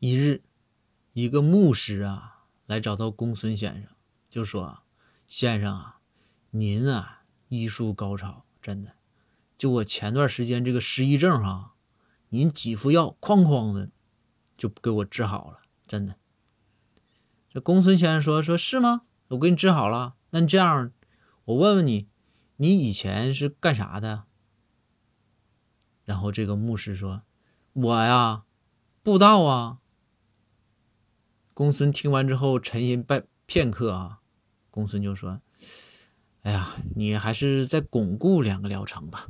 一日，一个牧师啊来找到公孙先生，就说：“先生啊，您啊医术高超，真的。就我前段时间这个失忆症哈，您几副药哐哐的就给我治好了，真的。”这公孙先生说：“说是吗？我给你治好了。那你这样，我问问你，你以前是干啥的？”然后这个牧师说：“我呀，布道啊。”公孙听完之后沉吟半片刻啊，公孙就说：“哎呀，你还是再巩固两个疗程吧。”